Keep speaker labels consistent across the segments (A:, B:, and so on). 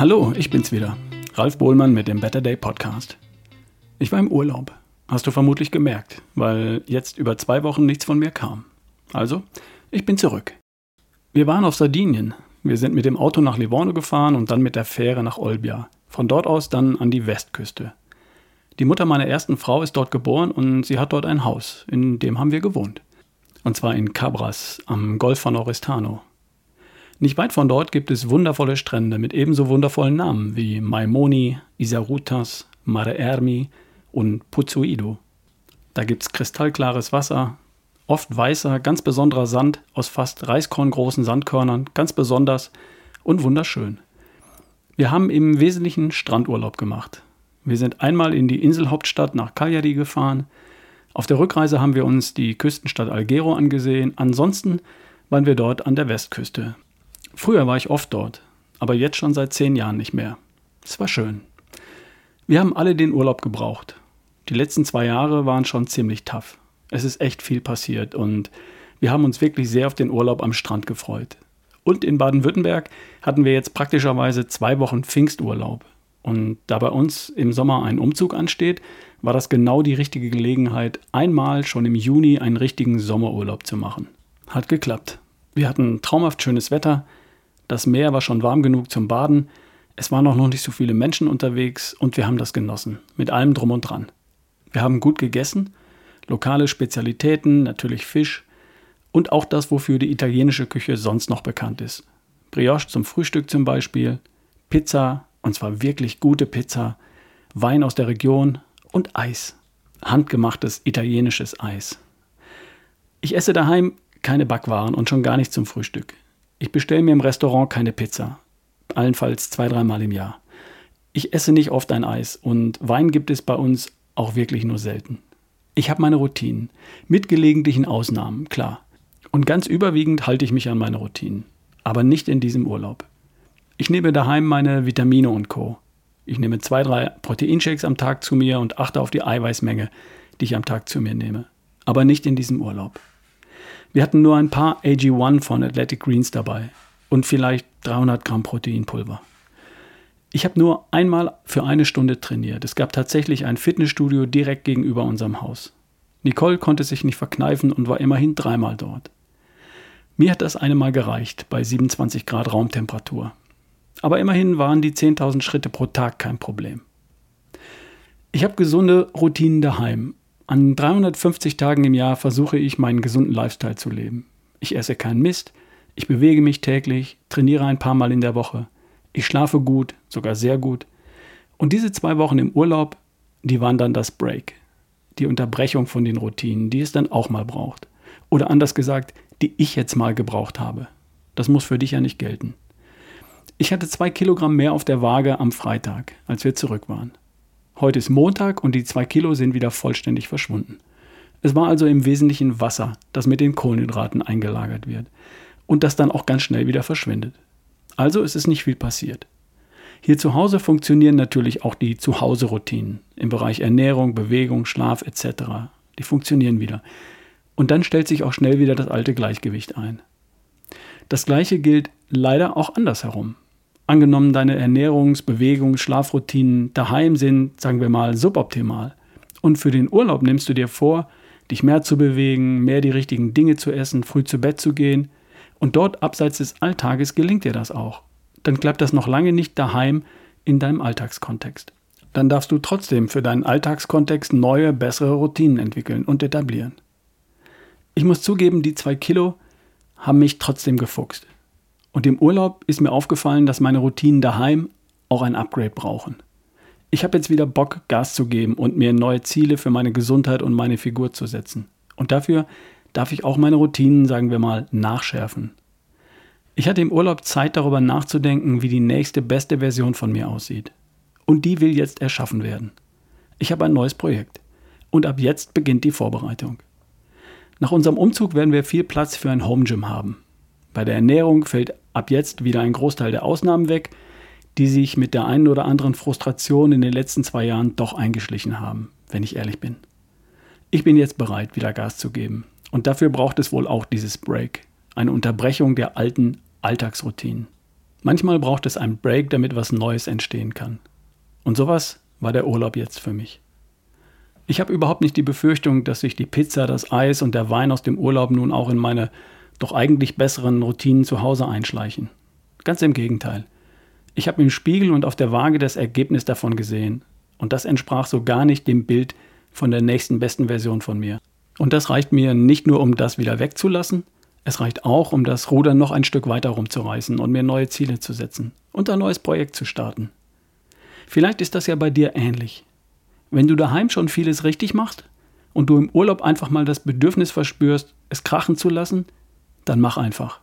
A: Hallo, ich bin's wieder. Ralf Bohlmann mit dem Better Day Podcast. Ich war im Urlaub. Hast du vermutlich gemerkt, weil jetzt über zwei Wochen nichts von mir kam. Also, ich bin zurück. Wir waren auf Sardinien. Wir sind mit dem Auto nach Livorno gefahren und dann mit der Fähre nach Olbia. Von dort aus dann an die Westküste. Die Mutter meiner ersten Frau ist dort geboren und sie hat dort ein Haus, in dem haben wir gewohnt. Und zwar in Cabras am Golf von Oristano. Nicht weit von dort gibt es wundervolle Strände mit ebenso wundervollen Namen wie Maimoni, Isarutas, Mare Ermi und Puzzuido. Da gibt es kristallklares Wasser, oft weißer, ganz besonderer Sand aus fast reiskorngroßen Sandkörnern, ganz besonders und wunderschön. Wir haben im Wesentlichen Strandurlaub gemacht. Wir sind einmal in die Inselhauptstadt nach Cagliari gefahren. Auf der Rückreise haben wir uns die Küstenstadt Alghero angesehen. Ansonsten waren wir dort an der Westküste. Früher war ich oft dort, aber jetzt schon seit zehn Jahren nicht mehr. Es war schön. Wir haben alle den Urlaub gebraucht. Die letzten zwei Jahre waren schon ziemlich tough. Es ist echt viel passiert und wir haben uns wirklich sehr auf den Urlaub am Strand gefreut. Und in Baden-Württemberg hatten wir jetzt praktischerweise zwei Wochen Pfingsturlaub. Und da bei uns im Sommer ein Umzug ansteht, war das genau die richtige Gelegenheit, einmal schon im Juni einen richtigen Sommerurlaub zu machen. Hat geklappt. Wir hatten traumhaft schönes Wetter, das Meer war schon warm genug zum Baden, es waren auch noch nicht so viele Menschen unterwegs und wir haben das genossen, mit allem drum und dran. Wir haben gut gegessen, lokale Spezialitäten, natürlich Fisch und auch das, wofür die italienische Küche sonst noch bekannt ist. Brioche zum Frühstück zum Beispiel, Pizza, und zwar wirklich gute Pizza, Wein aus der Region und Eis. Handgemachtes italienisches Eis. Ich esse daheim keine Backwaren und schon gar nicht zum Frühstück. Ich bestelle mir im Restaurant keine Pizza. Allenfalls zwei, dreimal im Jahr. Ich esse nicht oft ein Eis und Wein gibt es bei uns auch wirklich nur selten. Ich habe meine Routinen, mit gelegentlichen Ausnahmen, klar. Und ganz überwiegend halte ich mich an meine Routinen. Aber nicht in diesem Urlaub. Ich nehme daheim meine Vitamine und Co. Ich nehme zwei, drei Proteinshakes am Tag zu mir und achte auf die Eiweißmenge, die ich am Tag zu mir nehme. Aber nicht in diesem Urlaub. Wir hatten nur ein paar AG1 von Athletic Greens dabei und vielleicht 300 Gramm Proteinpulver. Ich habe nur einmal für eine Stunde trainiert. Es gab tatsächlich ein Fitnessstudio direkt gegenüber unserem Haus. Nicole konnte sich nicht verkneifen und war immerhin dreimal dort. Mir hat das eine Mal gereicht bei 27 Grad Raumtemperatur. Aber immerhin waren die 10.000 Schritte pro Tag kein Problem. Ich habe gesunde Routinen daheim. An 350 Tagen im Jahr versuche ich, meinen gesunden Lifestyle zu leben. Ich esse keinen Mist, ich bewege mich täglich, trainiere ein paar Mal in der Woche, ich schlafe gut, sogar sehr gut. Und diese zwei Wochen im Urlaub, die waren dann das Break, die Unterbrechung von den Routinen, die es dann auch mal braucht. Oder anders gesagt, die ich jetzt mal gebraucht habe. Das muss für dich ja nicht gelten. Ich hatte zwei Kilogramm mehr auf der Waage am Freitag, als wir zurück waren. Heute ist Montag und die zwei Kilo sind wieder vollständig verschwunden. Es war also im Wesentlichen Wasser, das mit den Kohlenhydraten eingelagert wird und das dann auch ganz schnell wieder verschwindet. Also ist es nicht viel passiert. Hier zu Hause funktionieren natürlich auch die Zuhause-Routinen im Bereich Ernährung, Bewegung, Schlaf etc. Die funktionieren wieder. Und dann stellt sich auch schnell wieder das alte Gleichgewicht ein. Das gleiche gilt leider auch andersherum. Angenommen, deine Ernährungs-, Bewegungs-, Schlafroutinen daheim sind, sagen wir mal, suboptimal. Und für den Urlaub nimmst du dir vor, dich mehr zu bewegen, mehr die richtigen Dinge zu essen, früh zu Bett zu gehen. Und dort abseits des Alltages gelingt dir das auch. Dann klappt das noch lange nicht daheim in deinem Alltagskontext. Dann darfst du trotzdem für deinen Alltagskontext neue, bessere Routinen entwickeln und etablieren. Ich muss zugeben, die zwei Kilo haben mich trotzdem gefuchst. Und im Urlaub ist mir aufgefallen, dass meine Routinen daheim auch ein Upgrade brauchen. Ich habe jetzt wieder Bock, Gas zu geben und mir neue Ziele für meine Gesundheit und meine Figur zu setzen. Und dafür darf ich auch meine Routinen, sagen wir mal, nachschärfen. Ich hatte im Urlaub Zeit darüber nachzudenken, wie die nächste beste Version von mir aussieht. Und die will jetzt erschaffen werden. Ich habe ein neues Projekt. Und ab jetzt beginnt die Vorbereitung. Nach unserem Umzug werden wir viel Platz für ein Home Gym haben. Bei der Ernährung fällt ab jetzt wieder ein Großteil der Ausnahmen weg, die sich mit der einen oder anderen Frustration in den letzten zwei Jahren doch eingeschlichen haben, wenn ich ehrlich bin. Ich bin jetzt bereit, wieder Gas zu geben. Und dafür braucht es wohl auch dieses Break, eine Unterbrechung der alten Alltagsroutinen. Manchmal braucht es einen Break, damit was Neues entstehen kann. Und sowas war der Urlaub jetzt für mich. Ich habe überhaupt nicht die Befürchtung, dass sich die Pizza, das Eis und der Wein aus dem Urlaub nun auch in meine doch eigentlich besseren Routinen zu Hause einschleichen. Ganz im Gegenteil. Ich habe im Spiegel und auf der Waage das Ergebnis davon gesehen. Und das entsprach so gar nicht dem Bild von der nächsten besten Version von mir. Und das reicht mir nicht nur, um das wieder wegzulassen, es reicht auch, um das Ruder noch ein Stück weiter rumzureißen und mir neue Ziele zu setzen und ein neues Projekt zu starten. Vielleicht ist das ja bei dir ähnlich. Wenn du daheim schon vieles richtig machst und du im Urlaub einfach mal das Bedürfnis verspürst, es krachen zu lassen, dann mach einfach.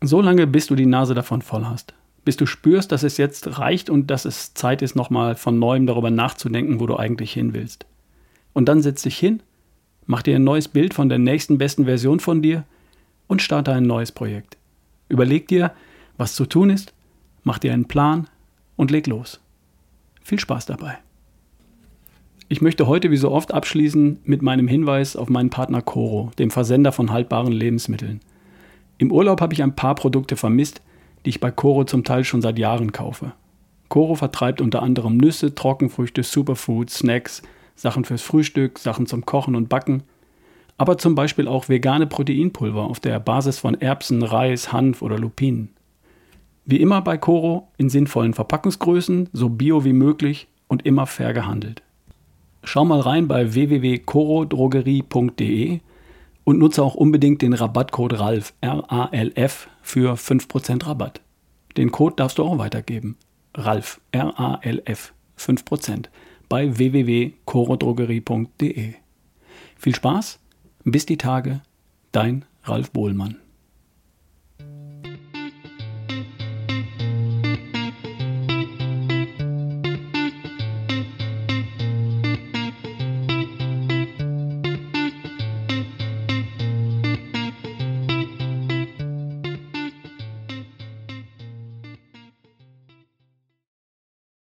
A: So lange, bis du die Nase davon voll hast. Bis du spürst, dass es jetzt reicht und dass es Zeit ist, nochmal von neuem darüber nachzudenken, wo du eigentlich hin willst. Und dann setz dich hin, mach dir ein neues Bild von der nächsten besten Version von dir und starte ein neues Projekt. Überleg dir, was zu tun ist, mach dir einen Plan und leg los. Viel Spaß dabei. Ich möchte heute wie so oft abschließen mit meinem Hinweis auf meinen Partner Coro, dem Versender von haltbaren Lebensmitteln. Im Urlaub habe ich ein paar Produkte vermisst, die ich bei Coro zum Teil schon seit Jahren kaufe. Coro vertreibt unter anderem Nüsse, Trockenfrüchte, Superfoods, Snacks, Sachen fürs Frühstück, Sachen zum Kochen und Backen, aber zum Beispiel auch vegane Proteinpulver auf der Basis von Erbsen, Reis, Hanf oder Lupinen. Wie immer bei Coro in sinnvollen Verpackungsgrößen, so bio wie möglich und immer fair gehandelt. Schau mal rein bei www.corodrogerie.de und nutze auch unbedingt den Rabattcode RALF, R-A-L-F, für 5% Rabatt. Den Code darfst du auch weitergeben. RALF, R-A-L-F, 5% bei www.corodrogerie.de. Viel Spaß, bis die Tage, dein Ralf Bohlmann.